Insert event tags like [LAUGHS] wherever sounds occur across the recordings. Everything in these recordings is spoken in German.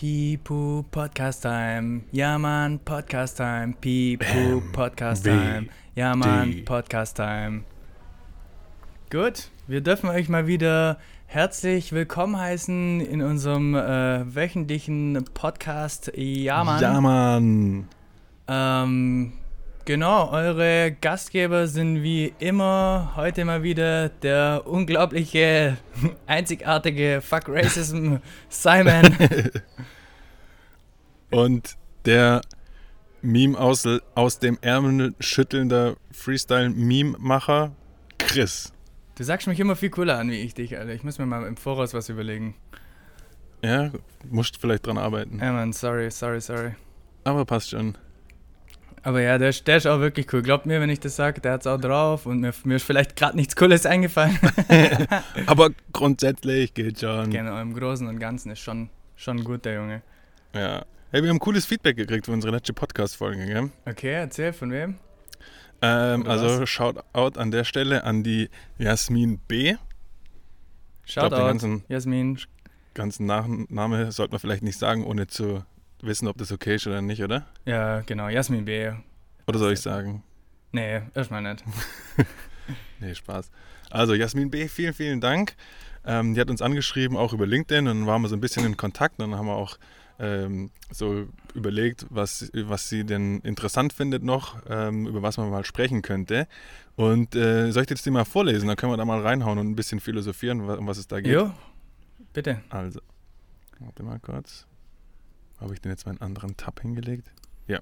Pipu Podcast Time. Ja, Mann, Podcast Time. Pipu Podcast Time. Ja, Mann, Podcast Time. Gut, wir dürfen euch mal wieder herzlich willkommen heißen in unserem äh, wöchentlichen Podcast. Ja, Mann. Ja, Mann. Ähm, genau, eure Gastgeber sind wie immer heute mal wieder der unglaubliche, [LAUGHS] einzigartige Fuck Racism [LAUGHS] Simon. Und der Meme aus, aus dem Ärmel schüttelnder Freestyle-Meme-Macher Chris. Du sagst mich immer viel cooler an wie ich dich, Alter. Ich muss mir mal im Voraus was überlegen. Ja, musst vielleicht dran arbeiten. Ja, Mann, sorry, sorry, sorry. Aber passt schon. Aber ja, der, der ist auch wirklich cool. Glaubt mir, wenn ich das sage, der hat's auch drauf und mir, mir ist vielleicht gerade nichts Cooles eingefallen. [LAUGHS] Aber grundsätzlich geht schon. genau, im Großen und Ganzen ist schon, schon gut, der Junge. Ja. Hey, wir haben cooles Feedback gekriegt für unsere letzte Podcast-Folge, gell? Okay, erzähl, von wem? Ähm, also was? Shoutout an der Stelle an die Jasmin B. glaub, den Shoutout, ganzen- Jasmin. Ganzen Nachname sollte man vielleicht nicht sagen, ohne zu wissen, ob das okay ist oder nicht, oder? Ja, genau, Jasmin B. Oder soll ich sagen? Nee, erstmal nicht. [LAUGHS] Nee, Spaß. Also Jasmin B., vielen, vielen Dank. Ähm, die hat uns angeschrieben, auch über LinkedIn, und dann waren wir so ein bisschen in Kontakt. Und dann haben wir auch ähm, so überlegt, was, was sie denn interessant findet noch, ähm, über was man mal sprechen könnte. Und äh, soll ich jetzt die mal vorlesen? Dann können wir da mal reinhauen und ein bisschen philosophieren, um was es da geht. Jo, bitte. Also, warte mal kurz. Habe ich denn jetzt meinen anderen Tab hingelegt? Ja.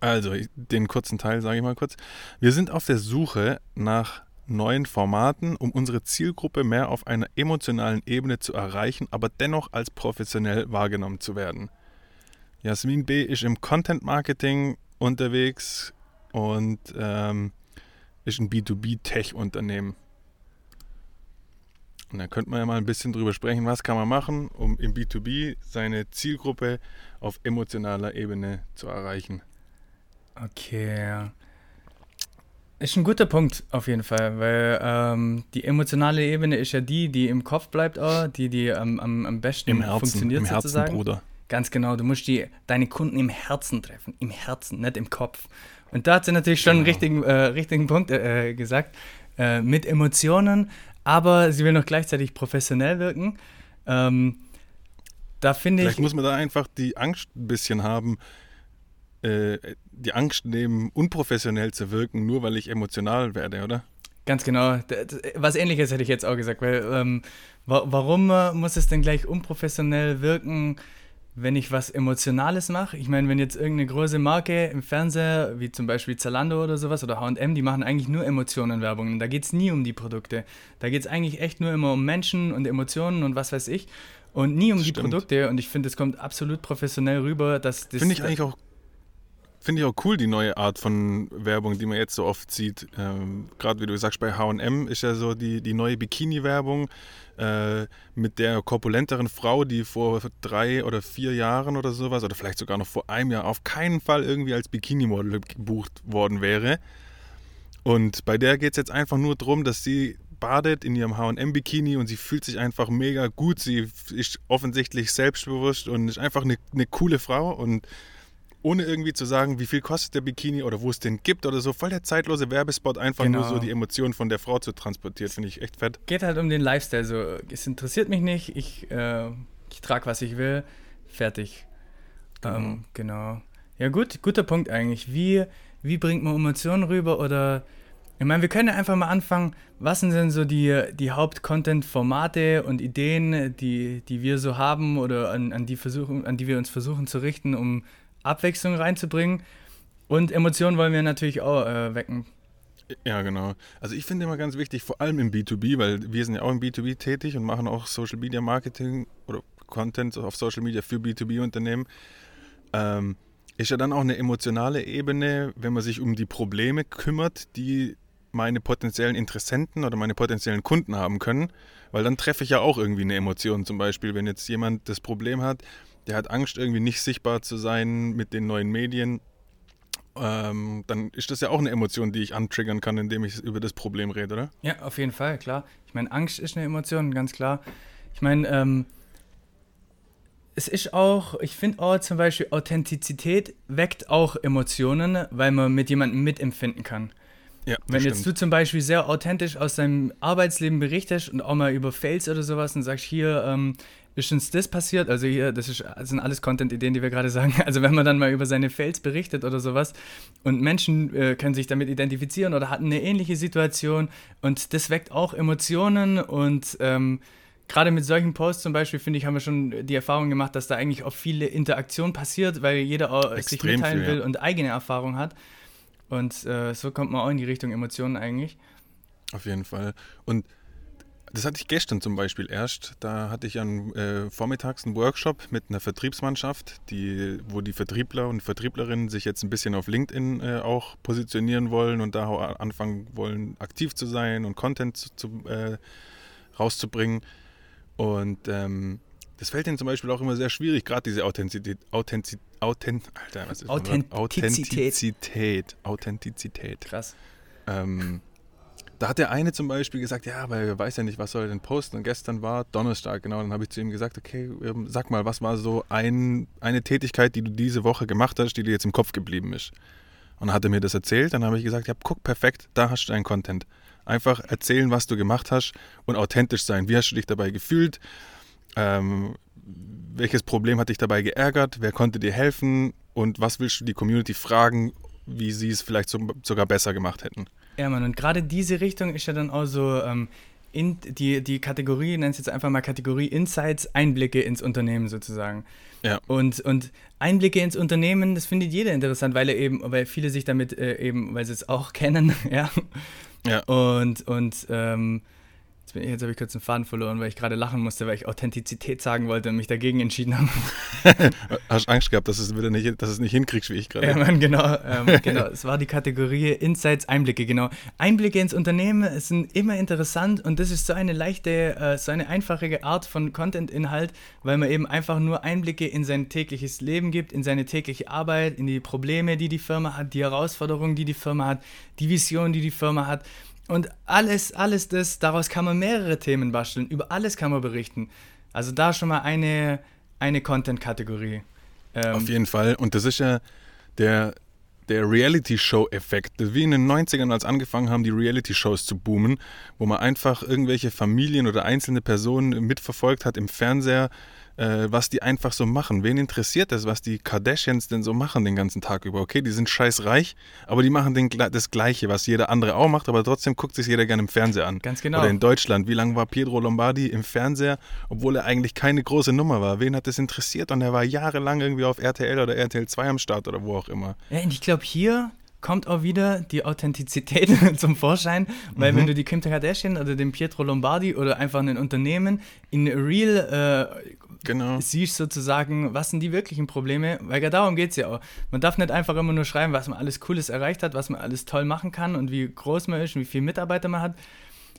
Also, ich- den kurzen Teil sage ich mal kurz. Wir sind auf der Suche nach neuen Formaten, um unsere Zielgruppe mehr auf einer emotionalen Ebene zu erreichen, aber dennoch als professionell wahrgenommen zu werden. Jasmin B. ist im Content Marketing unterwegs und ähm, ist ein B2B-Tech-Unternehmen. Und da könnte man ja mal ein bisschen drüber sprechen, was kann man machen, um im B2B seine Zielgruppe auf emotionaler Ebene zu erreichen. Okay. Ist ein guter Punkt auf jeden Fall, weil ähm, die emotionale Ebene ist ja die, die im Kopf bleibt, auch, die, die am, am, am besten Im Herzen, funktioniert im Herzen, sozusagen. Bruder. Ganz genau, du musst die, deine Kunden im Herzen treffen. Im Herzen, nicht im Kopf. Und da hat sie natürlich schon einen Genau. richtigen, äh, richtigen Punkt äh, gesagt. Äh, mit Emotionen, aber sie will noch gleichzeitig professionell wirken. Ähm, da finde Vielleicht ich. muss man da einfach die Angst ein bisschen haben, äh, die Angst nehmen, unprofessionell zu wirken, nur weil ich emotional werde, oder? Ganz genau. Was ähnliches hätte ich jetzt auch gesagt, weil ähm, wa warum äh, muss es denn gleich unprofessionell wirken, wenn ich was Emotionales mache? Ich meine, wenn jetzt irgendeine große Marke im Fernseher, wie zum Beispiel Zalando oder sowas oder HM, die machen eigentlich nur Emotionenwerbung. Da geht es nie um die Produkte. Da geht es eigentlich echt nur immer um Menschen und Emotionen und was weiß ich. Und nie um die Stimmt. Produkte. Und ich finde, es kommt absolut professionell rüber, dass das. Finde ich eigentlich auch Finde ich auch cool, die neue Art von Werbung, die man jetzt so oft sieht. Ähm, Gerade wie du sagst, bei HM ist ja so die, die neue Bikini-Werbung äh, mit der korpulenteren Frau, die vor drei oder vier Jahren oder sowas, oder vielleicht sogar noch vor einem Jahr, auf keinen Fall irgendwie als Bikini-Model gebucht worden wäre. Und bei der geht es jetzt einfach nur darum, dass sie badet in ihrem HM-Bikini und sie fühlt sich einfach mega gut. Sie ist offensichtlich selbstbewusst und ist einfach eine, eine coole Frau und ohne irgendwie zu sagen, wie viel kostet der Bikini oder wo es den gibt oder so, voll der zeitlose Werbespot, einfach nur Genau. so die Emotionen von der Frau zu transportieren, finde ich echt fett. geht halt um den Lifestyle. So, es interessiert mich nicht, ich, äh, ich trage, was ich will, fertig. Genau. Ähm, genau. Ja, gut, guter Punkt eigentlich. Wie, wie bringt man Emotionen rüber oder. Ich meine, wir können ja einfach mal anfangen, was sind denn so die, die Haupt-Content-Formate und Ideen, die, die wir so haben oder an, an, die versuchen, an die wir uns versuchen zu richten, um Abwechslung reinzubringen. Und Emotionen wollen wir natürlich auch äh, wecken. Ja, genau. Also ich finde immer ganz wichtig, vor allem im B2B, weil wir sind ja auch im B2B tätig und machen auch Social Media Marketing oder Content auf Social Media für B2B-Unternehmen. Ähm, ist ja dann auch eine emotionale Ebene, wenn man sich um die Probleme kümmert, die meine potenziellen Interessenten oder meine potenziellen Kunden haben können, weil dann treffe ich ja auch irgendwie eine Emotion. Zum Beispiel, wenn jetzt jemand das Problem hat, der hat Angst, irgendwie nicht sichtbar zu sein mit den neuen Medien, ähm, dann ist das ja auch eine Emotion, die ich antriggern kann, indem ich über das Problem rede, oder? Ja, auf jeden Fall, klar. Ich meine, Angst ist eine Emotion, ganz klar. Ich meine, ähm, es ist auch, ich finde auch zum Beispiel Authentizität weckt auch Emotionen, weil man mit jemandem mitempfinden kann. Ja, Wenn jetzt stimmt. du zum Beispiel sehr authentisch aus deinem Arbeitsleben berichtest und auch mal über Fails oder sowas und sagst, hier ähm, ist uns das passiert, also hier, das, ist, das sind alles Content-Ideen, die wir gerade sagen. [LAUGHS] Also wenn man dann mal über seine Fails berichtet oder sowas und Menschen äh, können sich damit identifizieren oder hatten eine ähnliche Situation und das weckt auch Emotionen und ähm, gerade mit solchen Posts zum Beispiel, finde ich, haben wir schon die Erfahrung gemacht, dass da eigentlich auch viele Interaktion passiert, weil jeder auch sich Extrem mitteilen viel, ja. will und eigene Erfahrung hat. Und äh, so kommt man auch in die Richtung Emotionen eigentlich. Auf jeden Fall. Und das hatte ich gestern zum Beispiel erst. Da hatte ich an, äh, vormittags einen Workshop mit einer Vertriebsmannschaft, die, wo die Vertriebler und Vertrieblerinnen sich jetzt ein bisschen auf LinkedIn äh, auch positionieren wollen und da auch anfangen wollen, aktiv zu sein und Content zu, zu, äh, rauszubringen. Und ähm, das fällt ihnen zum Beispiel auch immer sehr schwierig, gerade diese Authentizität. Authentizität, Authent, Alter, was ist? Authentizität. Authentizität. Authentizität. Krass. Ähm, da hat der eine zum Beispiel gesagt, ja, aber er weiß ja nicht, was soll er denn posten. Und gestern war Donnerstag, genau. Dann habe ich zu ihm gesagt, okay, ähm, sag mal, was war so ein, eine Tätigkeit, die du diese Woche gemacht hast, die dir jetzt im Kopf geblieben ist? Und dann hat er mir das erzählt. Dann habe ich gesagt, ja, guck, perfekt, da hast du deinen Content. Einfach erzählen, was du gemacht hast und authentisch sein. Wie hast du dich dabei gefühlt? Ähm, welches Problem hat dich dabei geärgert? Wer konnte dir helfen? Und was willst du die Community fragen, wie sie es vielleicht so, sogar besser gemacht hätten? Ja, Mann, und gerade diese Richtung ist ja dann auch so, ähm, in, die, die Kategorie, nennt es jetzt einfach mal Kategorie Insights, Einblicke ins Unternehmen sozusagen. Ja. Und, und Einblicke ins Unternehmen, das findet jeder interessant, weil er eben, weil viele sich damit äh, eben, weil sie es auch [LAUGHS] kennen, ja. Ja. Und, und ähm, jetzt, bin ich- jetzt habe ich kurz den Faden verloren, weil ich gerade lachen musste, weil ich Authentizität sagen wollte und mich dagegen entschieden habe. [LAUGHS] Hast Angst gehabt, dass es wieder nicht, dass es nicht hinkriegst, wie ich gerade. Ja, Mann, genau, ähm, [LAUGHS] genau. Es war die Kategorie Insights, Einblicke, genau. Einblicke ins Unternehmen sind immer interessant und das ist so eine leichte, äh, so eine einfache Art von Content-Inhalt, weil man eben einfach nur Einblicke in sein tägliches Leben gibt, in seine tägliche Arbeit, in die Probleme, die die Firma hat, die Herausforderungen, die die Firma hat, die Vision, die die Firma hat. Und alles, alles das, daraus kann man mehrere Themen basteln, über alles kann man berichten. Also da schon mal eine, eine Content-Kategorie. Ähm, Auf jeden Fall. Und das ist ja der, der Reality-Show-Effekt. Wie in den 90ern, als angefangen haben, die Reality-Shows zu boomen, wo man einfach irgendwelche Familien oder einzelne Personen mitverfolgt hat im Fernseher, äh, was die einfach so machen. Wen interessiert das, was die Kardashians denn so machen den ganzen Tag über? Okay, die sind scheiß reich, aber die machen den, das Gleiche, was jeder andere auch macht, aber trotzdem guckt sich jeder gerne im Fernseher an. Ganz genau. Oder in Deutschland, wie lange war Pietro Lombardi im Fernseher, obwohl er eigentlich keine große Nummer war? Wen hat das interessiert? Und er war jahrelang irgendwie auf RTL oder RTL 2 am Start oder wo auch immer. Ja, und ich glaube, hier kommt auch wieder die Authentizität [LAUGHS] zum Vorschein, weil wenn du die Kim Kardashian oder den Pietro Lombardi oder einfach ein Unternehmen in real äh, Genau. siehst sozusagen, was sind die wirklichen Probleme, weil ja darum geht es ja auch. Man darf nicht einfach immer nur schreiben, was man alles Cooles erreicht hat, was man alles toll machen kann und wie groß man ist und wie viele Mitarbeiter man hat,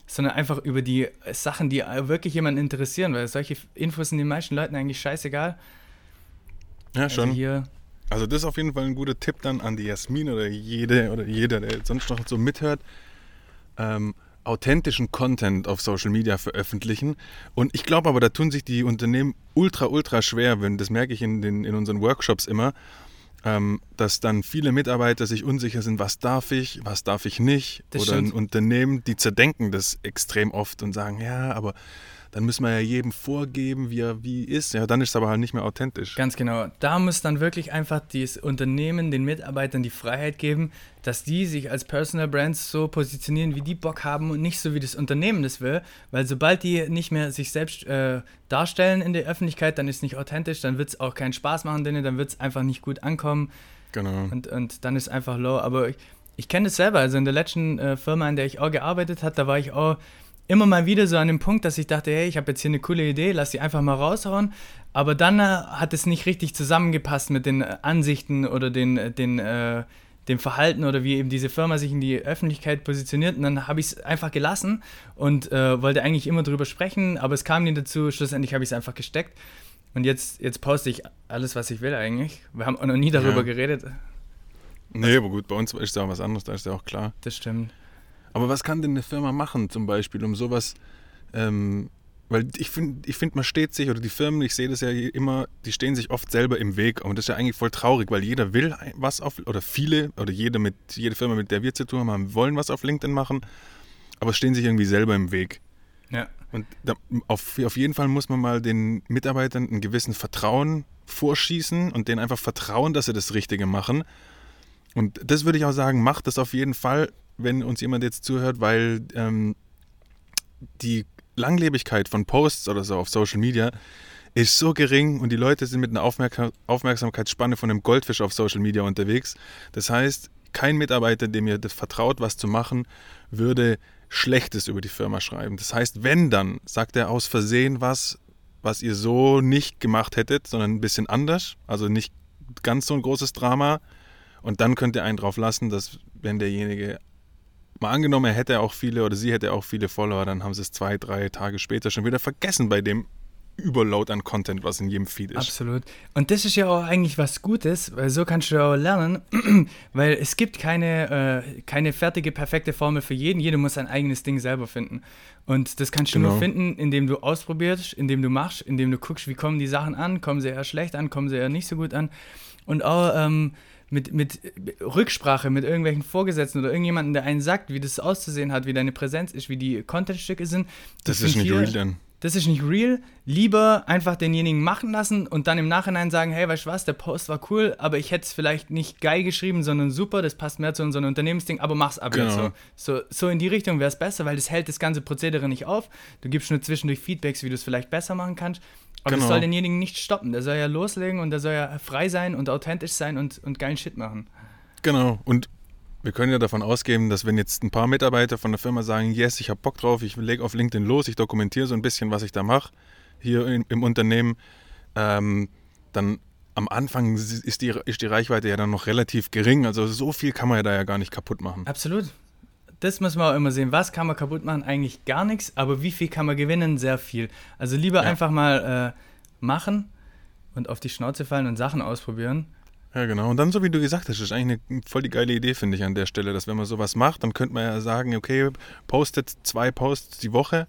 sondern einfach über die Sachen, die wirklich jemanden interessieren, weil solche Infos sind den meisten Leuten eigentlich scheißegal. Ja, schon. Also hier, Also das ist auf jeden Fall ein guter Tipp dann an die Jasmin oder jede oder jeder, der sonst noch so mithört. Ähm, authentischen Content auf Social Media veröffentlichen. Und ich glaube aber, da tun sich die Unternehmen ultra, ultra schwer, wenn, das merke ich in, den, in unseren Workshops immer, ähm, dass dann viele Mitarbeiter sich unsicher sind, was darf ich, was darf ich nicht. Das Oder ein stimmt. Unternehmen, die zerdenken das extrem oft und sagen, ja, aber dann müssen wir ja jedem vorgeben, wie er wie ist. Ja, dann ist es aber halt nicht mehr authentisch. Ganz genau. Da muss dann wirklich einfach das Unternehmen den Mitarbeitern die Freiheit geben, dass die sich als Personal Brands so positionieren, wie die Bock haben und nicht so, wie das Unternehmen das will. Weil sobald die nicht mehr sich selbst äh, darstellen in der Öffentlichkeit, dann ist es nicht authentisch, dann wird es auch keinen Spaß machen denen, dann wird es einfach nicht gut ankommen Genau. und, und dann ist einfach low. Aber ich, ich kenne es selber. Also in der letzten äh, Firma, in der ich auch gearbeitet habe, da war ich auch immer mal wieder so an dem Punkt, dass ich dachte, hey, ich habe jetzt hier eine coole Idee, lass sie einfach mal raushauen. Aber dann äh, hat es nicht richtig zusammengepasst mit den äh, Ansichten oder den, äh, den, äh, dem Verhalten oder wie eben diese Firma sich in die Öffentlichkeit positioniert. Und dann habe ich es einfach gelassen und äh, wollte eigentlich immer drüber sprechen, aber es kam nie dazu. Schlussendlich habe ich es einfach gesteckt. Und jetzt, jetzt poste ich alles, was ich will eigentlich. Wir haben auch noch nie darüber Ja. geredet. Nee, aber gut, bei uns ist ja auch was anderes, da ist ja auch klar. Das stimmt. Aber was kann denn eine Firma machen, zum Beispiel, um sowas ähm, weil ich finde, ich find, man steht sich, oder die Firmen, ich sehe das ja immer, die stehen sich oft selber im Weg. Und das ist ja eigentlich voll traurig, weil jeder will was auf, oder viele, oder jede, mit, jede Firma, mit der wir zu tun haben, wollen was auf LinkedIn machen, aber stehen sich irgendwie selber im Weg. Ja. Und da, auf, auf jeden Fall muss man mal den Mitarbeitern einen gewissen Vertrauen vorschießen und denen einfach vertrauen, dass sie das Richtige machen. Und das würde ich auch sagen, macht das auf jeden Fall, wenn uns jemand jetzt zuhört, weil ähm, die Langlebigkeit von Posts oder so auf Social Media ist so gering und die Leute sind mit einer Aufmerk Aufmerksamkeitsspanne von einem Goldfisch auf Social Media unterwegs. Das heißt, kein Mitarbeiter, dem ihr das vertraut, was zu machen, würde Schlechtes über die Firma schreiben. Das heißt, wenn dann, sagt er aus Versehen was, was ihr so nicht gemacht hättet, sondern ein bisschen anders, also nicht ganz so ein großes Drama. Und dann könnt ihr einen drauf lassen, dass wenn derjenige mal angenommen, er hätte auch viele oder sie hätte auch viele Follower, dann haben sie es zwei, drei Tage später schon wieder vergessen bei dem Überload an Content, was in jedem Feed ist. Absolut. Und das ist ja auch eigentlich was Gutes, weil so kannst du auch lernen, [CLEARS THROAT] weil es gibt keine, äh, keine fertige, perfekte Formel für jeden. Jeder muss sein eigenes Ding selber finden. Und das kannst du genau. nur finden, indem du ausprobierst, indem du machst, indem du guckst, wie kommen die Sachen an, kommen sie eher schlecht an, kommen sie eher nicht so gut an. Und auch ähm, mit, mit Rücksprache mit irgendwelchen Vorgesetzten oder irgendjemandem, der einen sagt, wie das auszusehen hat, wie deine Präsenz ist, wie die Contentstücke sind. Das, das ist nicht real dann das ist nicht real. Lieber einfach denjenigen machen lassen und dann im Nachhinein sagen, hey, weißt du was, der Post war cool, aber ich hätte es vielleicht nicht geil geschrieben, sondern super, das passt mehr zu unserem Unternehmensding, aber mach's ab genau. jetzt so. so. So in die Richtung wäre es besser, weil das hält das ganze Prozedere nicht auf. Du gibst nur zwischendurch Feedbacks, wie du es vielleicht besser machen kannst. Aber genau. das soll denjenigen nicht stoppen. Der soll ja loslegen und der soll ja frei sein und authentisch sein und, und geilen Shit machen. Genau. Und wir können ja davon ausgehen, dass wenn jetzt ein paar Mitarbeiter von der Firma sagen, yes, ich habe Bock drauf, ich lege auf LinkedIn los, ich dokumentiere so ein bisschen, was ich da mache hier in, im Unternehmen, ähm, dann am Anfang ist die, ist die Reichweite ja dann noch relativ gering. Also so viel kann man ja da ja gar nicht kaputt machen. Absolut. Das muss man auch immer sehen. Was kann man kaputt machen? Eigentlich gar nichts. Aber wie viel kann man gewinnen? Sehr viel. Also lieber ja. einfach mal äh, machen und auf die Schnauze fallen und Sachen ausprobieren ja, genau. Und dann, so wie du gesagt hast, ist eigentlich eine voll die geile Idee, finde ich, an der Stelle, dass wenn man sowas macht, dann könnte man ja sagen, okay, postet zwei Posts die Woche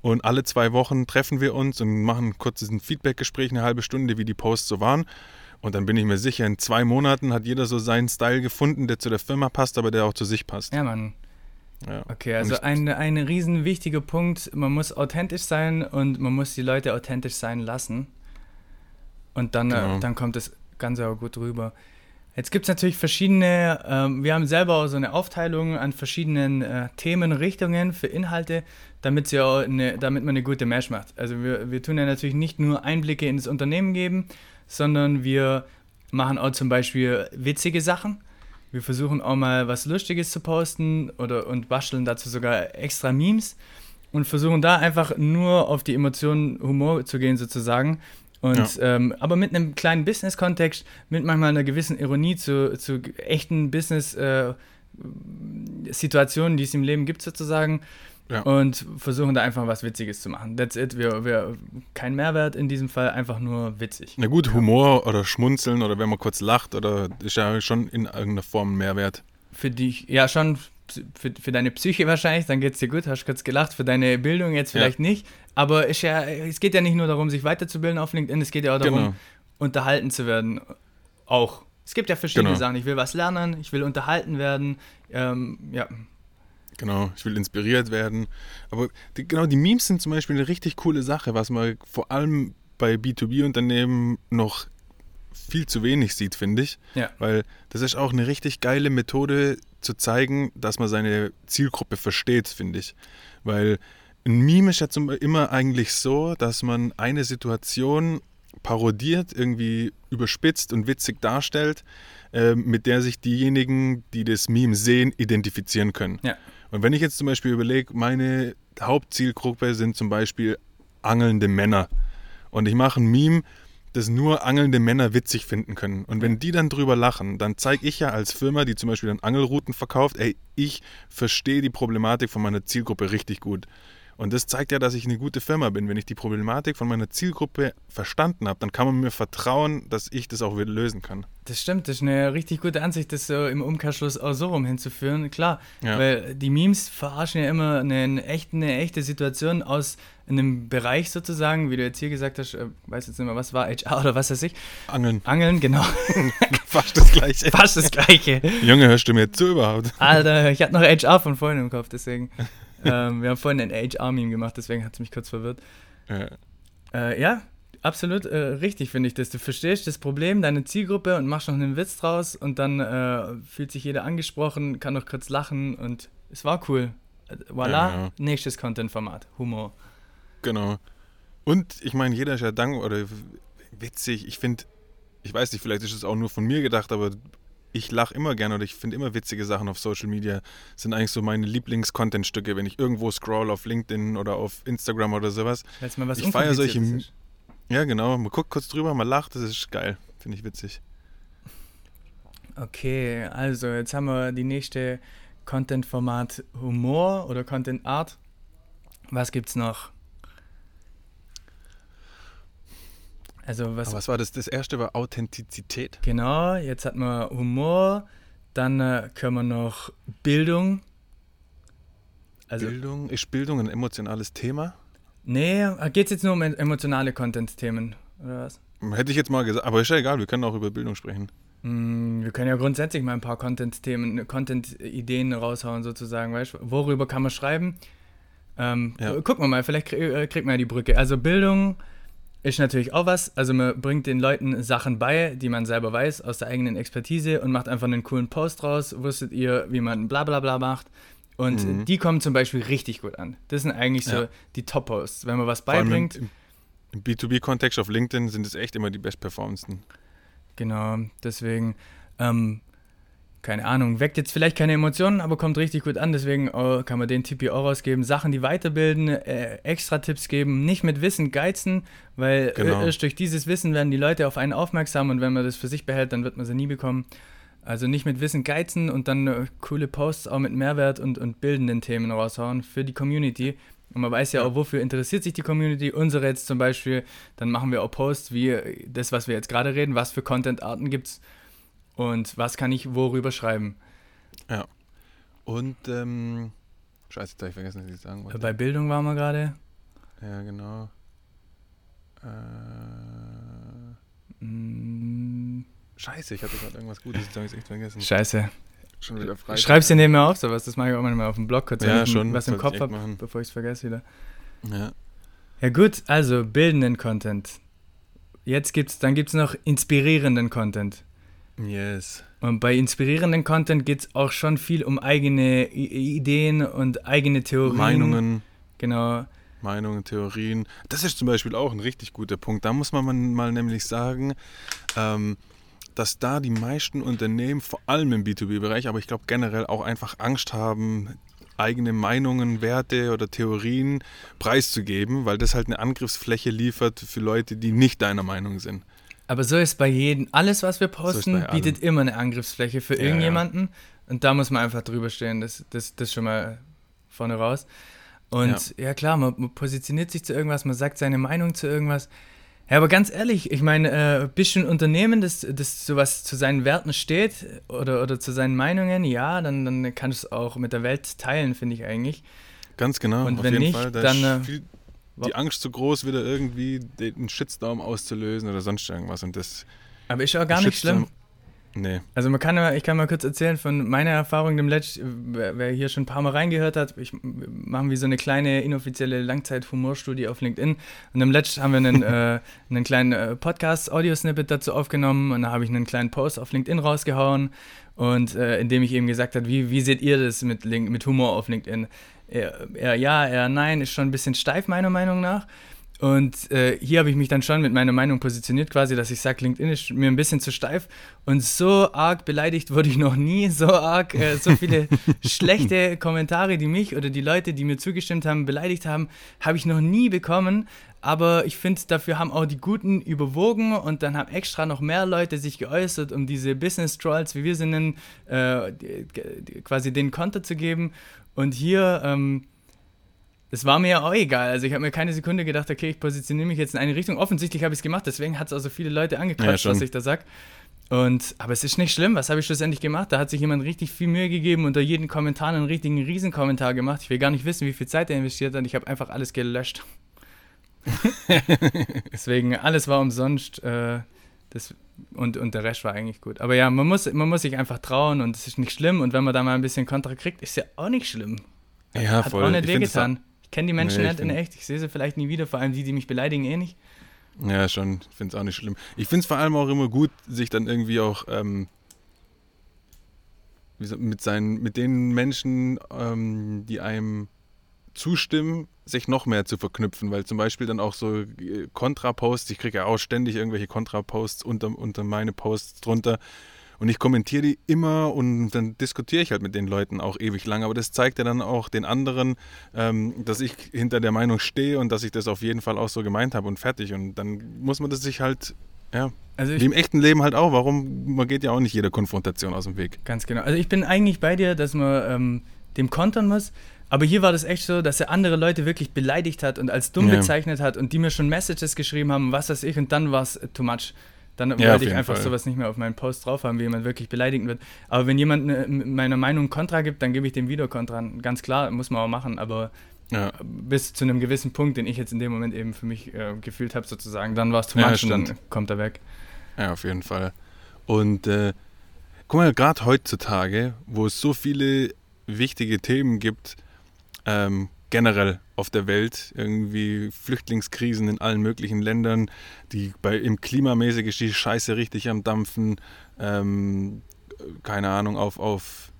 und alle zwei Wochen treffen wir uns und machen kurz ein Feedback-Gespräch, eine halbe Stunde, wie die Posts so waren. Und dann bin ich mir sicher, in zwei Monaten hat jeder so seinen Style gefunden, der zu der Firma passt, aber der auch zu sich passt. Ja, Mann. Ja. Okay, also ein, ein riesen wichtiger Punkt, man muss authentisch sein und man muss die Leute authentisch sein lassen. Und dann, äh, genau. dann kommt es ganz auch gut rüber. Jetzt gibt es natürlich verschiedene, ähm, wir haben selber auch so eine Aufteilung an verschiedenen äh, Themenrichtungen für Inhalte, damit, sie auch eine, damit man eine gute Mesh macht. Also wir, wir tun ja natürlich nicht nur Einblicke ins Unternehmen geben, sondern wir machen auch zum Beispiel witzige Sachen. Wir versuchen auch mal was Lustiges zu posten oder und basteln dazu sogar extra Memes und versuchen da einfach nur auf die Emotionen Humor zu gehen sozusagen und, ja. ähm, aber mit einem kleinen Business-Kontext, mit manchmal einer gewissen Ironie zu, zu echten Business-Situationen, äh, die es im Leben gibt, sozusagen. Ja. Und versuchen da einfach was Witziges zu machen. That's it. Wir, wir, kein Mehrwert in diesem Fall, einfach nur witzig. Na gut, Humor oder Schmunzeln oder wenn man kurz lacht oder ist ja schon in irgendeiner Form ein Mehrwert. Für dich, ja, schon für, für deine Psyche wahrscheinlich, dann geht es dir gut, hast kurz gelacht, für deine Bildung jetzt vielleicht ja. nicht. Aber ist ja, es geht ja nicht nur darum, sich weiterzubilden auf LinkedIn, es geht ja auch darum, genau. unterhalten zu werden. Auch. Es gibt ja verschiedene genau. Sachen. Ich will was lernen, ich will unterhalten werden. Ähm, ja. Genau, ich will inspiriert werden. Aber die, genau, die Memes sind zum Beispiel eine richtig coole Sache, was man vor allem bei B2B-Unternehmen noch viel zu wenig sieht, finde ich. Ja. Weil das ist auch eine richtig geile Methode zu zeigen, dass man seine Zielgruppe versteht, finde ich. Weil ein Meme ist ja zum, immer eigentlich so, dass man eine Situation parodiert, irgendwie überspitzt und witzig darstellt, äh, mit der sich diejenigen, die das Meme sehen, identifizieren können. Ja. Und wenn ich jetzt zum Beispiel überlege, meine Hauptzielgruppe sind zum Beispiel angelnde Männer und ich mache ein Meme, das nur angelnde Männer witzig finden können. Und wenn die dann drüber lachen, dann zeige ich ja als Firma, die zum Beispiel dann Angelrouten verkauft, ey, ich verstehe die Problematik von meiner Zielgruppe richtig gut. Und das zeigt ja, dass ich eine gute Firma bin. Wenn ich die Problematik von meiner Zielgruppe verstanden habe, dann kann man mir vertrauen, dass ich das auch wieder lösen kann. Das stimmt, das ist eine richtig gute Ansicht, das so im Umkehrschluss auch so rum hinzuführen. Klar, ja. weil die Memes verarschen ja immer eine, echte, eine echte Situation aus einem Bereich sozusagen, wie du jetzt hier gesagt hast, äh, weiß jetzt nicht mehr, was war, HR oder was weiß ich. Angeln. Angeln, genau. [LAUGHS] Fast das Gleiche. Fast das Gleiche. Junge, hörst du mir zu überhaupt? Alter, ich hatte noch HR von vorhin im Kopf, deswegen. [LAUGHS] ähm, wir haben vorhin ein HR-Meme gemacht, deswegen hat es mich kurz verwirrt. Ja, äh, ja absolut äh, richtig, finde ich das. Du verstehst das Problem, deine Zielgruppe und machst noch einen Witz draus und dann äh, fühlt sich jeder angesprochen, kann noch kurz lachen und es war cool. Äh, voilà, ja, ja. nächstes Content-Format, Humor. Genau. Und ich meine, jeder ist ja dankbar oder witzig. Ich finde, ich weiß nicht, vielleicht ist es auch nur von mir gedacht, aber ich lache immer gerne oder ich finde immer witzige Sachen auf Social Media. Das sind eigentlich so meine Lieblings-Content-Stücke, wenn ich irgendwo scroll auf LinkedIn oder auf Instagram oder sowas. Mal was ich feiere solche. Ist. Ja, genau. Man guckt kurz drüber, man lacht, das ist geil. Finde ich witzig. Okay, also jetzt haben wir die nächste Content-Format Humor oder Content-Art. Was gibt's noch? Also was, was war das? Das erste war Authentizität. Genau, jetzt hat man Humor, dann äh, können wir noch Bildung. Also, Bildung, ist Bildung ein emotionales Thema? Nee, äh, geht es jetzt nur um emotionale Content-Themen, oder was? Hätte ich jetzt mal gesagt, aber ist ja egal, wir können auch über Bildung sprechen. Mm, wir können ja grundsätzlich mal ein paar Content-Themen, Content-Ideen raushauen, sozusagen, weißt du? Worüber kann man schreiben? Ähm, ja. Gucken wir mal, vielleicht äh, kriegt man ja die Brücke. Also Bildung, ist natürlich auch was. Also man bringt den Leuten Sachen bei, die man selber weiß, aus der eigenen Expertise und macht einfach einen coolen Post raus. Wusstet ihr, wie man bla bla bla macht? Und mhm. die kommen zum Beispiel richtig gut an. Das sind eigentlich so ja. die Top-Posts. Wenn man was beibringt. Im, im B2B-Kontext auf LinkedIn sind es echt immer die best-performendsten. Genau, deswegen ähm, keine Ahnung, weckt jetzt vielleicht keine Emotionen, aber kommt richtig gut an. Deswegen oh, kann man den Tipp hier auch rausgeben. Sachen, die weiterbilden, äh, extra Tipps geben, nicht mit Wissen geizen, weil genau. erst durch dieses Wissen werden die Leute auf einen aufmerksam und wenn man das für sich behält, dann wird man sie nie bekommen. Also nicht mit Wissen geizen und dann äh, coole Posts auch mit Mehrwert und, und bildenden Themen raushauen für die Community. Und man weiß ja, ja auch, wofür interessiert sich die Community. Unsere jetzt zum Beispiel, dann machen wir auch Posts wie das, was wir jetzt gerade reden, was für Content-Arten gibt es und was kann ich worüber schreiben. Ja. Und, ähm, scheiße, jetzt habe ich vergessen, was ich sagen wollte. Bei Bildung waren wir gerade. Ja, genau. Äh, mm. Scheiße, ich hatte gerade irgendwas Gutes, jetzt habe ich es echt vergessen. Scheiße. Schon wieder frei. Schreib's dir nebenher auf, sowas. Das mache ich auch manchmal auf dem Blog kurz, ja, wenn ich schon, was im Kopf habe, bevor ich es vergesse wieder. Ja. Ja gut, also bildenden Content. Jetzt gibt's, dann gibt es noch inspirierenden Content. Yes. Und bei inspirierenden Content geht es auch schon viel um eigene Ideen und eigene Theorien. Meinungen. Genau. Meinungen, Theorien. Das ist zum Beispiel auch ein richtig guter Punkt. Da muss man mal nämlich sagen, ähm, dass da die meisten Unternehmen, vor allem im B2B-Bereich, aber ich glaube generell auch einfach Angst haben, eigene Meinungen, Werte oder Theorien preiszugeben, weil das halt eine Angriffsfläche liefert für Leute, die nicht deiner Meinung sind. Aber so ist bei jedem, alles was wir posten, so bietet immer eine Angriffsfläche für ja, irgendjemanden. Ja. Und da muss man einfach drüber stehen, das, das, das schon mal vorne raus. Und ja, ja klar, man, man, positioniert sich zu irgendwas, man sagt seine Meinung zu irgendwas. Ja, aber ganz ehrlich, ich meine, äh, bist du ein Unternehmen, das, das sowas zu seinen Werten steht oder, oder zu seinen Meinungen, ja, dann, dann kannst du es auch mit der Welt teilen, finde ich eigentlich. Ganz genau. Und wenn nicht, Fall, dann. Äh, viel, die Angst zu groß, wieder irgendwie den Shitstorm auszulösen oder sonst irgendwas. Und das. Aber ist auch gar nicht schlimm. Nee. Also man kann ich kann mal kurz erzählen von meiner Erfahrung dem Letzt, wer, wer, hier schon ein paar Mal reingehört hat, ich machen wie so eine kleine inoffizielle Langzeit-Humorstudie auf LinkedIn und im Letzt haben wir einen, [LAUGHS] äh, einen kleinen äh, Podcast-Audio-Snippet dazu aufgenommen und da habe ich einen kleinen Post auf LinkedIn rausgehauen und äh, in dem ich eben gesagt habe, wie, wie seht ihr das mit, Link, mit Humor auf LinkedIn? Eher, eher ja, eher nein, ist schon ein bisschen steif meiner Meinung nach. Und äh, hier habe ich mich dann schon mit meiner Meinung positioniert, quasi, dass ich sage, LinkedIn ist mir ein bisschen zu steif. Und so arg beleidigt wurde ich noch nie, so arg, äh, so viele [LAUGHS] schlechte Kommentare, die mich oder die Leute, die mir zugestimmt haben, beleidigt haben, habe ich noch nie bekommen. Aber ich finde, dafür haben auch die Guten überwogen und dann haben extra noch mehr Leute sich geäußert, um diese Business Trolls, wie wir sie nennen, äh, quasi den Konter zu geben. Und hier, ähm, das war mir ja auch egal. Also ich habe mir keine Sekunde gedacht, okay, ich positioniere mich jetzt in eine Richtung. Offensichtlich habe ich es gemacht, deswegen hat es auch so viele Leute angequatscht, Ja, was ich da sag. Und, aber es ist nicht schlimm, was habe ich schlussendlich gemacht? Da hat sich jemand richtig viel Mühe gegeben, unter jeden Kommentar einen richtigen Riesenkommentar gemacht. Ich will gar nicht wissen, wie viel Zeit er investiert hat. Ich habe einfach alles gelöscht. [LAUGHS] Deswegen, alles war umsonst. Äh, das, und, und der Rest war eigentlich gut. Aber ja, man muss, man muss sich einfach trauen und es ist nicht schlimm. Und wenn man da mal ein bisschen Kontra kriegt, ist ja auch nicht schlimm. Ja, Hat voll. auch nicht wehgetan. Ich kenne die Menschen Nee, ich nicht in echt. Ich sehe sie vielleicht nie wieder, vor allem die, die mich beleidigen, eh nicht. Ja, schon. Ich finde es auch nicht schlimm. Ich finde es vor allem auch immer gut, sich dann irgendwie auch ähm, mit, seinen, mit den Menschen, ähm, die einem zustimmen, sich noch mehr zu verknüpfen, weil zum Beispiel dann auch so äh, Kontraposts, ich kriege ja auch ständig irgendwelche Kontraposts unter, unter meine Posts drunter und ich kommentiere die immer und dann diskutiere ich halt mit den Leuten auch ewig lang, aber das zeigt ja dann auch den anderen, ähm, dass ich hinter der Meinung stehe und dass ich das auf jeden Fall auch so gemeint habe und fertig und dann muss man das sich halt, ja, Also wie ich, im echten Leben halt auch, warum, man geht ja auch nicht jeder Konfrontation aus dem Weg. ganz genau. Also ich bin eigentlich bei dir, dass man ähm, dem kontern muss. Aber hier war das echt so, dass er andere Leute wirklich beleidigt hat und als dumm Ja. bezeichnet hat und die mir schon Messages geschrieben haben, was weiß ich, und dann war es too much. Dann Ja, wollte ich einfach Fall. sowas nicht mehr auf meinen Post drauf haben, wie jemand wirklich beleidigend wird. Aber wenn jemand ne, meiner Meinung Kontra gibt, dann gebe ich dem wieder Kontra. Ganz klar, muss man auch machen, aber Ja, bis zu einem gewissen Punkt, den ich jetzt in dem Moment eben für mich äh, gefühlt habe, sozusagen, dann war es too Ja, much und dann kommt er weg. ja auf jeden Fall. Und äh, guck mal, gerade heutzutage, wo es so viele wichtige Themen gibt, ähm, generell auf der Welt, irgendwie Flüchtlingskrisen in allen möglichen Ländern, die bei im klimamäßig ist die Scheiße richtig am Dampfen, ähm, keine Ahnung, auf, auf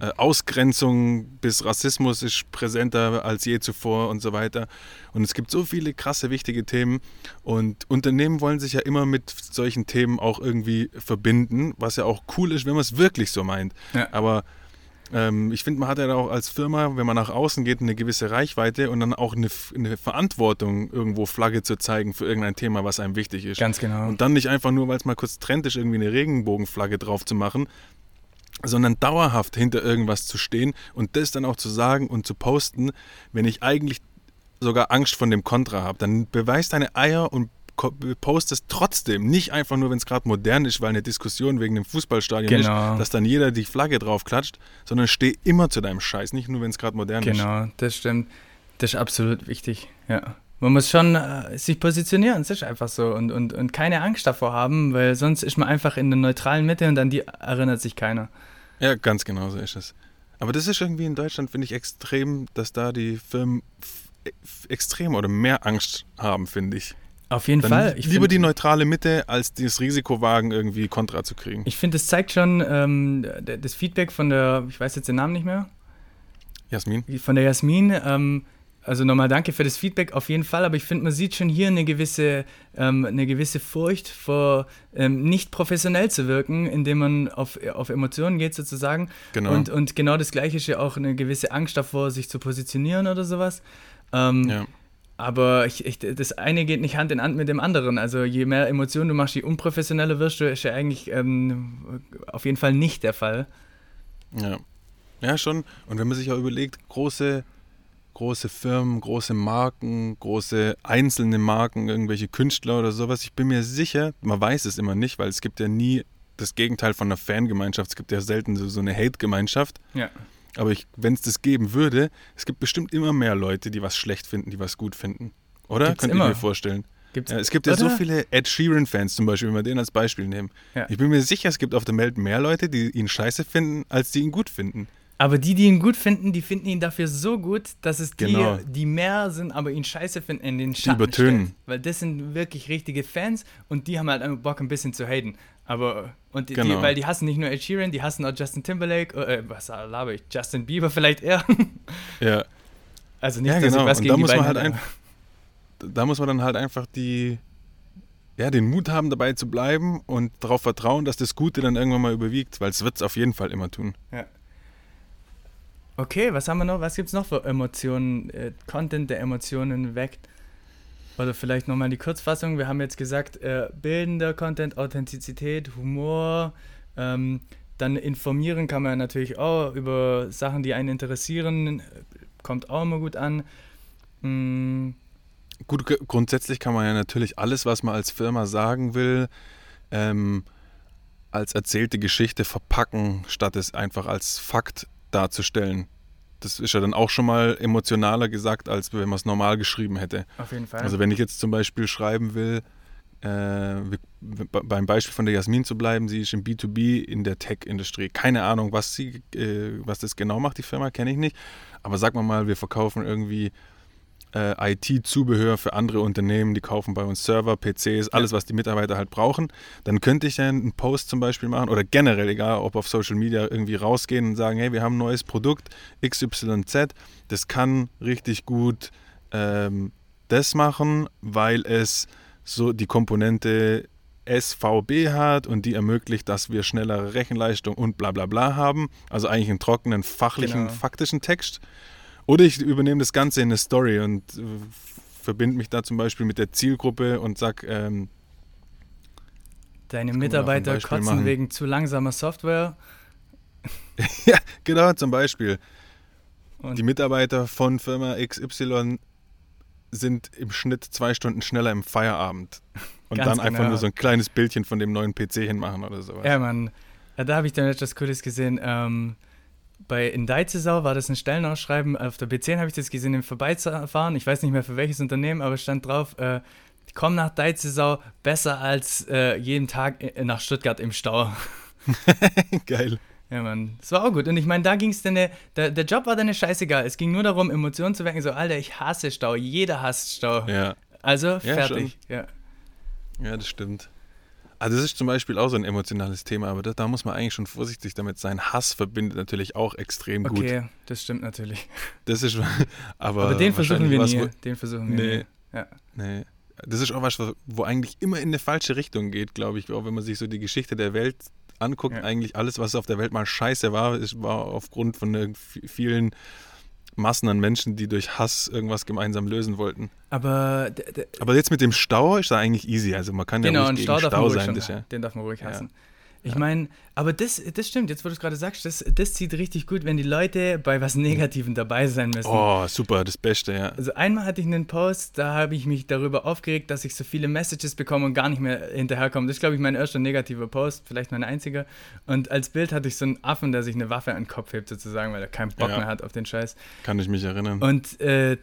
äh, Ausgrenzung bis Rassismus ist präsenter als je zuvor und so weiter. Und es gibt so viele krasse, wichtige Themen. Und Unternehmen wollen sich ja immer mit solchen Themen auch irgendwie verbinden, was ja auch cool ist, wenn man es wirklich so meint. Ja. Aber ähm, ich finde, man hat ja auch als Firma, wenn man nach außen geht, eine gewisse Reichweite und dann auch eine, eine Verantwortung, irgendwo Flagge zu zeigen für irgendein Thema, was einem wichtig ist. Ganz genau. Und dann nicht einfach nur, weil es mal kurz Trend ist, irgendwie eine Regenbogenflagge drauf zu machen, sondern dauerhaft hinter irgendwas zu stehen und das dann auch zu sagen und zu posten, wenn ich eigentlich sogar Angst von dem Kontra habe. Dann beweis deine Eier und ko- post es trotzdem. Nicht einfach nur, wenn es gerade modern ist, weil eine Diskussion wegen dem Fußballstadion Genau. ist, dass dann jeder die Flagge drauf klatscht, sondern steh immer zu deinem Scheiß. Nicht nur, wenn es gerade modern ist. Genau, das stimmt. Das ist absolut wichtig, ja. Man muss schon äh, sich positionieren, das ist einfach so. Und, und, und keine Angst davor haben, weil sonst ist man einfach in der neutralen Mitte und an die erinnert sich keiner. Ja, ganz genau so ist es. Aber das ist irgendwie in Deutschland, finde ich, extrem, dass da die Firmen f- extrem oder mehr Angst haben, finde ich. Auf jeden Dann Fall. Ich lieber die neutrale Mitte, als das Risiko wagen, irgendwie Kontra zu kriegen. Ich finde, es zeigt schon ähm, das Feedback von der, ich weiß jetzt den Namen nicht mehr, Jasmin? von der Jasmin. Ähm, also nochmal danke für das Feedback auf jeden Fall, aber ich finde, man sieht schon hier eine gewisse, ähm, eine gewisse Furcht vor ähm, nicht professionell zu wirken, indem man auf, auf Emotionen geht sozusagen. Genau. Und, und genau das gleiche ist ja auch eine gewisse Angst davor, sich zu positionieren oder sowas. Ähm, ja. Aber ich, ich, das eine geht nicht Hand in Hand mit dem anderen. Also je mehr Emotionen du machst, je unprofessioneller wirst du, ist ja eigentlich ähm, auf jeden Fall nicht der Fall. ja. Ja, schon. Und wenn man sich auch überlegt, große, große Firmen, große Marken, große einzelne Marken, irgendwelche Künstler oder sowas, ich bin mir sicher, man weiß es immer nicht, weil es gibt ja nie das Gegenteil von einer Fangemeinschaft. Es gibt ja selten so, so eine Hate-Gemeinschaft. Ja. Aber wenn es das geben würde, es gibt bestimmt immer mehr Leute, die was schlecht finden, die was gut finden. Oder? Gibt's Könnt ihr mir vorstellen. Gibt's, Ja, es gibt ja so oder? viele Ed Sheeran-Fans zum Beispiel, wenn wir den als Beispiel nehmen. Ja. Ich bin mir sicher, es gibt auf der Welt mehr Leute, die ihn scheiße finden, als die ihn gut finden. Aber die, die ihn gut finden, die finden ihn dafür so gut, dass es die, Genau. die mehr sind, aber ihn scheiße finden, in den Schatten übertönen. stellt. Weil das sind wirklich richtige Fans und die haben halt einfach Bock, ein bisschen zu haten. Aber, und die, Genau. die, weil die hassen nicht nur Ed Sheeran, die hassen auch Justin Timberlake, äh, was laber ich, Justin Bieber vielleicht eher. Ja, Also nicht, ja dass genau. ich was Und gegen da die muss man halt einfach, da muss man dann halt einfach die, ja, den Mut haben, dabei zu bleiben und darauf vertrauen, dass das Gute dann irgendwann mal überwiegt, weil es wird es auf jeden Fall immer tun. Okay, was haben wir noch? Was gibt es noch für Emotionen? Äh, Content, der Emotionen weckt. Oder vielleicht nochmal die Kurzfassung. Wir haben jetzt gesagt, äh, bildender Content, Authentizität, Humor. Ähm, dann informieren kann man natürlich auch über Sachen, die einen interessieren. kommt auch immer gut an. Mhm. Gut, grundsätzlich kann man ja natürlich alles, was man als Firma sagen will, ähm, als erzählte Geschichte verpacken, statt es einfach als Fakt darzustellen. Das ist ja dann auch schon mal emotionaler gesagt, als wenn man es normal geschrieben hätte. Auf jeden Fall. Also wenn ich jetzt zum Beispiel schreiben will, äh, beim Beispiel von der Jasmin zu bleiben, sie ist im B2B in der Tech-Industrie. Keine Ahnung, was sie, äh, was das genau macht, die Firma, kenne ich nicht. Aber sag mal mal, wir verkaufen irgendwie äh, IT-Zubehör für andere Unternehmen, die kaufen bei uns Server, PCs, alles, was die Mitarbeiter halt brauchen, dann könnte ich ja einen Post zum Beispiel machen oder generell, egal ob auf Social Media, irgendwie rausgehen und sagen, hey, wir haben ein neues Produkt XYZ, das kann richtig gut ähm, das machen, weil es so die Komponente SVB hat und die ermöglicht, dass wir schnellere Rechenleistung und bla bla bla haben. Also eigentlich einen trockenen, fachlichen, genau. faktischen Text. Oder ich übernehme das Ganze in eine Story und äh, verbinde mich da zum Beispiel mit der Zielgruppe und sag, ähm, Deine Mitarbeiter kotzen machen. wegen zu langsamer Software. [LAUGHS] ja, genau, zum Beispiel. Und die Mitarbeiter von Firma XY sind im Schnitt zwei Stunden schneller im Feierabend. [LAUGHS] Und dann einfach genau. nur so ein kleines Bildchen von dem neuen PC hinmachen oder sowas. Ja, Mann. Ja, da habe ich dann etwas Cooles gesehen. Ähm, bei in Deizesau war das ein Stellenausschreiben. Auf der B10 habe ich das gesehen im Vorbeifahren. Ich weiß nicht mehr für welches Unternehmen, aber stand drauf, äh, komm nach Deizesau besser als äh, jeden Tag nach Stuttgart im Stau. [LAUGHS] Geil. Ja, Mann. Das war auch gut. Und ich meine, da ging es dann, der, der Job war dann scheißegal. Es ging nur darum, Emotionen zu wecken. So, Alter, ich hasse Stau. Jeder hasst Stau. Ja. Also, fertig. Ja, ja. ja das stimmt. Also das ist zum Beispiel auch so ein emotionales Thema, aber da, da, muss man eigentlich schon vorsichtig damit sein. Hass verbindet natürlich auch extrem gut. Okay, das stimmt natürlich. Das ist, [LAUGHS] aber, aber den versuchen wir nie. den versuchen wir nee, nie. Ja. Nee. Das ist auch was, wo eigentlich immer in eine falsche Richtung geht, glaube ich. Auch wenn man sich so die Geschichte der Welt anguckt, ja. eigentlich alles, was auf der Welt mal scheiße war, ist, war aufgrund von vielen Massen an Menschen, die durch Hass irgendwas gemeinsam lösen wollten. Aber, Aber jetzt mit dem Stau ist da eigentlich easy. Also man kann genau, ja ruhig gegen Stau, Stau sein. Schon, ja. Den darf man ruhig hassen. Ja. Ich meine, aber das, das stimmt, jetzt wo du es gerade sagst, das, das zieht richtig gut, wenn die Leute bei was Negativem dabei sein müssen. Oh, super, das Beste, ja. Also einmal hatte ich einen Post, da habe ich mich darüber aufgeregt, dass ich so viele Messages bekomme und gar nicht mehr hinterherkomme. Das ist, glaube ich, mein erster negativer Post, vielleicht mein einziger. Und als Bild hatte ich so einen Affen, der sich eine Waffe an den Kopf hebt, sozusagen, weil er keinen Bock ja. mehr hat auf den Scheiß. Kann ich mich erinnern. Und äh,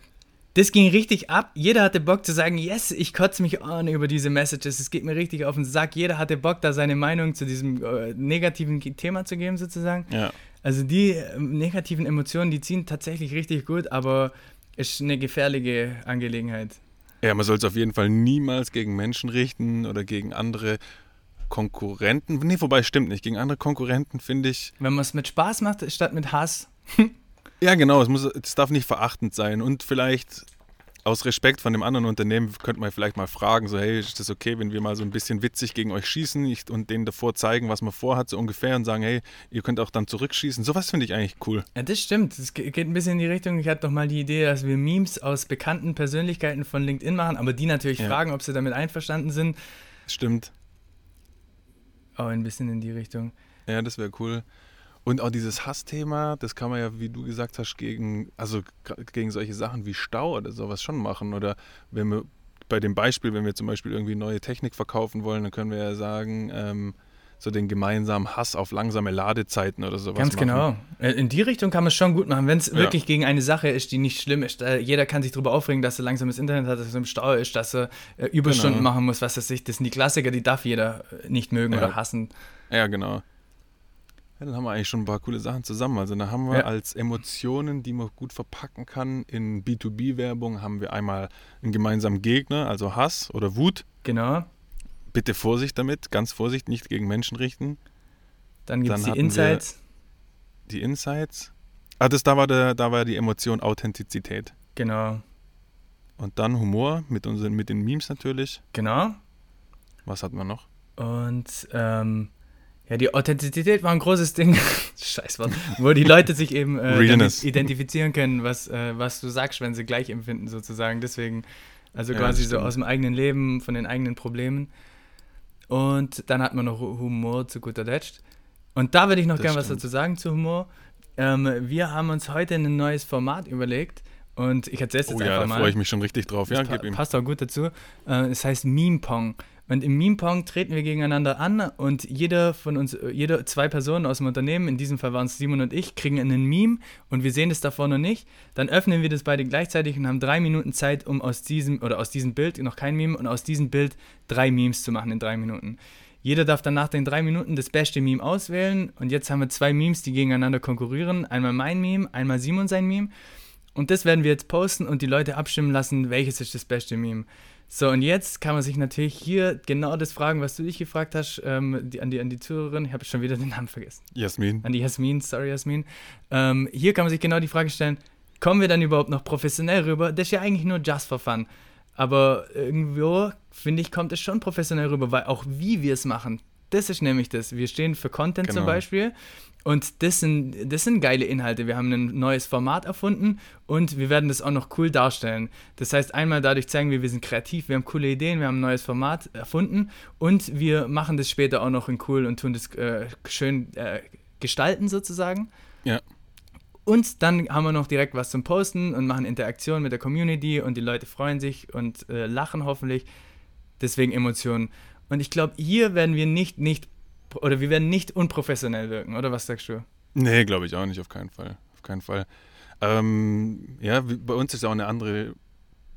das ging richtig ab. Jeder hatte Bock zu sagen, yes, ich kotze mich an über diese Messages. Es geht mir richtig auf den Sack. Jeder hatte Bock, da seine Meinung zu diesem äh, negativen Thema zu geben, sozusagen. Ja. Also die äh, negativen Emotionen, die ziehen tatsächlich richtig gut, aber ist eine gefährliche Angelegenheit. Ja, man soll es auf jeden Fall niemals gegen Menschen richten oder gegen andere Konkurrenten. Nee, wobei stimmt nicht. Gegen andere Konkurrenten finde ich. Wenn man es mit Spaß macht, statt mit Hass. [LAUGHS] Ja, genau, es, muss, es darf nicht verachtend sein und vielleicht aus Respekt von dem anderen Unternehmen könnte man vielleicht mal fragen, so hey, ist das okay, wenn wir mal so ein bisschen witzig gegen euch schießen und denen davor zeigen, was man vorhat, so ungefähr und sagen, hey, ihr könnt auch dann zurückschießen. Sowas finde ich eigentlich cool. Ja, das stimmt. Das geht ein bisschen in die Richtung. Ich hatte doch mal die Idee, dass wir Memes aus bekannten Persönlichkeiten von LinkedIn machen, aber die natürlich ja. fragen, ob sie damit einverstanden sind. Stimmt. Auch ein bisschen in die Richtung. Ja, das wäre cool. Und auch dieses Hassthema, das kann man ja, wie du gesagt hast, gegen, also gegen solche Sachen wie Stau oder sowas schon machen. Oder wenn wir bei dem Beispiel, wenn wir zum Beispiel irgendwie neue Technik verkaufen wollen, dann können wir ja sagen, ähm, so den gemeinsamen Hass auf langsame Ladezeiten oder sowas. Ganz machen. genau. In die Richtung kann man es schon gut machen, wenn es ja. wirklich gegen eine Sache ist, die nicht schlimm ist. Äh, jeder kann sich darüber aufregen, dass er langsames Internet hat, dass er im Stau ist, dass er äh, Überstunden genau. machen muss, was das sich. Das sind die Klassiker, die darf jeder nicht mögen ja. oder hassen. Ja, genau. Ja, dann haben wir eigentlich schon ein paar coole Sachen zusammen. Also da haben wir ja. als Emotionen, die man gut verpacken kann, in B2B-Werbung haben wir einmal einen gemeinsamen Gegner, also Hass oder Wut. Genau. Bitte Vorsicht damit, ganz Vorsicht, nicht gegen Menschen richten. Dann gibt es die Insights. Die Insights. Ah, das, da, war der, da war die Emotion Authentizität. Genau. Und dann Humor mit, unseren, mit den Memes natürlich. Genau. Was hatten wir noch? Und ähm, ja, die Authentizität war ein großes Ding. [LAUGHS] Scheißwort. Wo die Leute sich eben äh, identifizieren können, was, äh, was du sagst, wenn sie gleich empfinden, sozusagen. Deswegen, also quasi so aus dem eigenen Leben, von den eigenen Problemen. Und dann hat man noch Humor zu guter Letzt. Und da würde ich noch gerne was dazu sagen zu Humor. Ähm, wir haben uns heute ein neues Format überlegt. Und ich erzähle es jetzt oh ja, einfach da mal. freue ich mich schon richtig drauf. Ja, Das pa gib ihm. passt auch gut dazu. Äh, Es heißt Meme Pong. Und im Meme Pong treten wir gegeneinander an und jeder von uns, äh, jede zwei Personen aus dem Unternehmen, in diesem Fall waren es Simon und ich, kriegen einen Meme und wir sehen das davor noch nicht. Dann öffnen wir das beide gleichzeitig und haben drei Minuten Zeit, um aus diesem oder aus diesem Bild, noch kein Meme, und aus diesem Bild drei Memes zu machen in drei Minuten. Jeder darf dann nach den drei Minuten das beste Meme auswählen und jetzt haben wir zwei Memes, die gegeneinander konkurrieren. Einmal mein Meme, einmal Simon sein Meme. Und das werden wir jetzt posten und die Leute abstimmen lassen, welches ist das beste Meme. So, und jetzt kann man sich natürlich hier genau das fragen, was du dich gefragt hast, ähm, die, an, die, an die Zuhörerin. Ich habe schon wieder den Namen vergessen. Jasmin. An die Jasmin, sorry Jasmin. Ähm, hier kann man sich genau die Frage stellen, kommen wir dann überhaupt noch professionell rüber? Das ist ja eigentlich nur just for fun. Aber irgendwo, finde ich, kommt es schon professionell rüber, weil auch wie wir es machen, das ist nämlich das. Wir stehen für Content zum Genau. Beispiel und das sind, das sind geile Inhalte. Wir haben ein neues Format erfunden und wir werden das auch noch cool darstellen. Das heißt, einmal dadurch zeigen wir, wir sind kreativ, wir haben coole Ideen, wir haben ein neues Format erfunden und wir machen das später auch noch in cool und tun das äh, schön äh, gestalten sozusagen. Ja. Und dann haben wir noch direkt was zum Posten und machen Interaktion mit der Community und die Leute freuen sich und äh, lachen hoffentlich. Deswegen Emotionen. Und ich glaube, hier werden wir nicht, nicht, oder wir werden nicht unprofessionell wirken, oder was sagst du? Nee, glaube ich auch nicht, auf keinen Fall. Auf keinen Fall. Ähm, ja, bei uns ist ja auch eine andere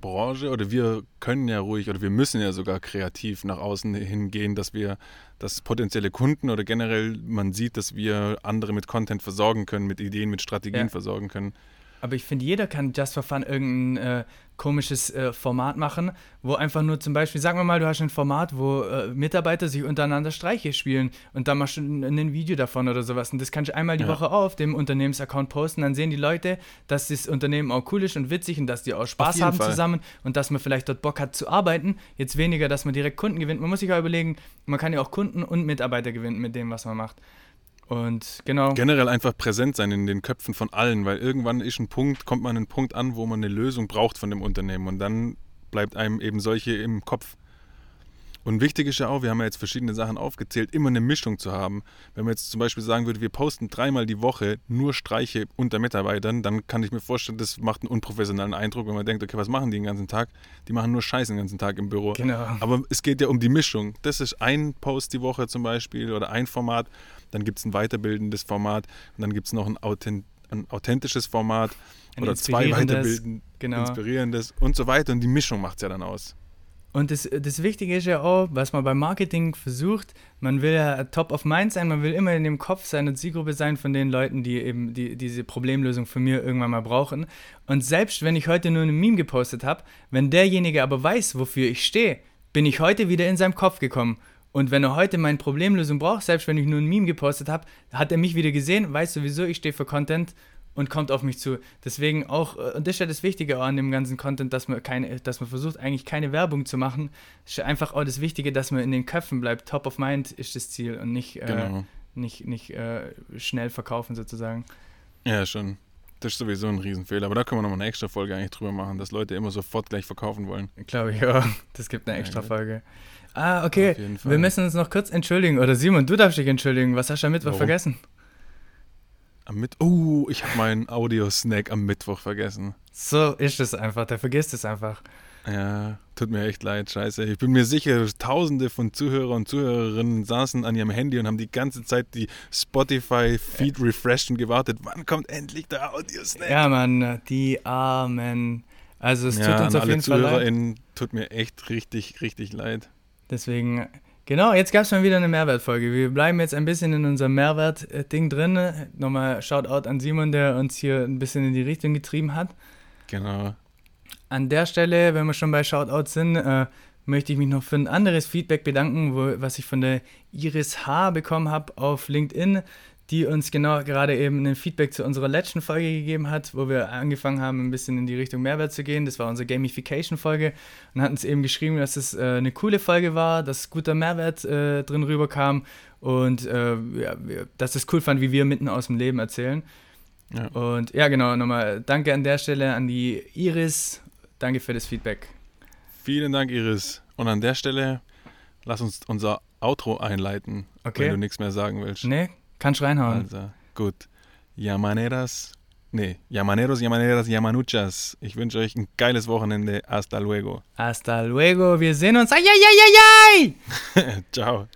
Branche oder wir können ja ruhig oder wir müssen ja sogar kreativ nach außen hingehen, dass wir, dass potenzielle Kunden oder generell man sieht, dass wir andere mit Content versorgen können, mit Ideen, mit Strategien Ja. versorgen können. Aber ich finde, jeder kann just for fun irgendein äh, komisches äh, Format machen, wo einfach nur zum Beispiel, sagen wir mal, du hast ein Format, wo äh, Mitarbeiter sich untereinander Streiche spielen und dann machst du ein, ein Video davon oder sowas. Und das kannst du einmal die Ja. Woche auf dem Unternehmensaccount posten. Dann sehen die Leute, dass das Unternehmen auch cool ist und witzig und dass die auch Spaß haben Fall. zusammen und dass man vielleicht dort Bock hat zu arbeiten. Jetzt weniger, dass man direkt Kunden gewinnt. Man muss sich auch überlegen, man kann ja auch Kunden und Mitarbeiter gewinnen mit dem, was man macht. Und genau. Generell einfach präsent sein in den Köpfen von allen, weil irgendwann ist ein Punkt, kommt man an einen Punkt an, wo man eine Lösung braucht von dem Unternehmen und dann bleibt einem eben solche im Kopf. Und wichtig ist ja auch, wir haben ja jetzt verschiedene Sachen aufgezählt, immer eine Mischung zu haben. Wenn man jetzt zum Beispiel sagen würde, wir posten dreimal die Woche nur Streiche unter Mitarbeitern, dann kann ich mir vorstellen, das macht einen unprofessionellen Eindruck, wenn man denkt, okay, was machen die den ganzen Tag? Die machen nur Scheiße den ganzen Tag im Büro. Genau. Aber es geht ja um die Mischung. Das ist ein Post die Woche zum Beispiel oder ein Format. Dann gibt es ein weiterbildendes Format und dann gibt es noch ein, authent ein authentisches Format Ein oder zwei inspirierendes, weiterbilden, genau. inspirierendes und so weiter. Und die Mischung macht es ja dann aus. Und das, das Wichtige ist ja auch, was man beim Marketing versucht, man will ja top of mind sein, man will immer in dem Kopf seiner Zielgruppe sein von den Leuten, die eben die, diese Problemlösung von mir irgendwann mal brauchen. Und selbst wenn ich heute nur ein Meme gepostet habe, wenn derjenige aber weiß, wofür ich stehe, bin ich heute wieder in seinem Kopf gekommen. Und wenn er heute meine Problemlösung braucht, selbst wenn ich nur ein Meme gepostet habe, hat er mich wieder gesehen, weiß sowieso, ich stehe für Content und kommt auf mich zu. Deswegen auch, äh, und das ist ja das Wichtige auch an dem ganzen Content, dass man keine, dass man versucht, eigentlich keine Werbung zu machen. Ist ja einfach auch das Wichtige, dass man in den Köpfen bleibt. Top of mind ist das Ziel und nicht, äh, Genau. nicht, nicht äh, schnell verkaufen sozusagen. Ja, schon. Das ist sowieso ein Riesenfehler. Aber da können wir nochmal eine extra Folge eigentlich drüber machen, dass Leute immer sofort gleich verkaufen wollen. Glaube ich, ja. Das gibt eine Ja, extra. Folge. Ah, okay. Wir müssen uns noch kurz entschuldigen. Oder Simon, du darfst dich entschuldigen. Was hast du am Mittwoch Warum? vergessen? Am Mitt oh, ich habe meinen Audio-Snack am Mittwoch vergessen. So ist es einfach. Der vergisst es einfach. Ja, tut mir echt leid, scheiße. Ich bin mir sicher, tausende von Zuhörer und Zuhörerinnen saßen an ihrem Handy und haben die ganze Zeit die Spotify-Feed refreshed und gewartet. Wann kommt endlich der Audio-Snack? Ja, Mann, die Armen. Also es Ja, tut uns auf jeden Fall leid. Tut mir echt richtig, richtig leid. Deswegen, genau, jetzt gab es mal wieder eine Mehrwertfolge. Wir bleiben jetzt ein bisschen in unserem Mehrwert-Ding drin. Nochmal Shoutout an Simon, der uns hier ein bisschen in die Richtung getrieben hat. Genau. An der Stelle, wenn wir schon bei Shoutouts sind, äh, möchte ich mich noch für ein anderes Feedback bedanken, wo, was ich von der Iris H. bekommen habe auf LinkedIn, die uns genau gerade eben ein Feedback zu unserer letzten Folge gegeben hat, wo wir angefangen haben, ein bisschen in die Richtung Mehrwert zu gehen. Das war unsere Gamification-Folge und hat uns eben geschrieben, dass es äh, eine coole Folge war, dass guter Mehrwert äh, drin rüberkam und äh, ja, dass es cool fand, wie wir mitten aus dem Leben erzählen. Ja. Und ja, genau, nochmal danke an der Stelle an die Iris. Danke für das Feedback. Vielen Dank, Iris. Und an der Stelle, lass uns unser Outro einleiten, Okay. wenn du nichts mehr sagen willst. Nee, kannst reinhauen. Also, gut. Yamaneras. Nee, Yamaneros, Yamaneras, Yamanuchas. Ich wünsche euch ein geiles Wochenende. Hasta luego. Hasta luego. Wir sehen uns. Ai, ai, ai, ai, ai. Ciao.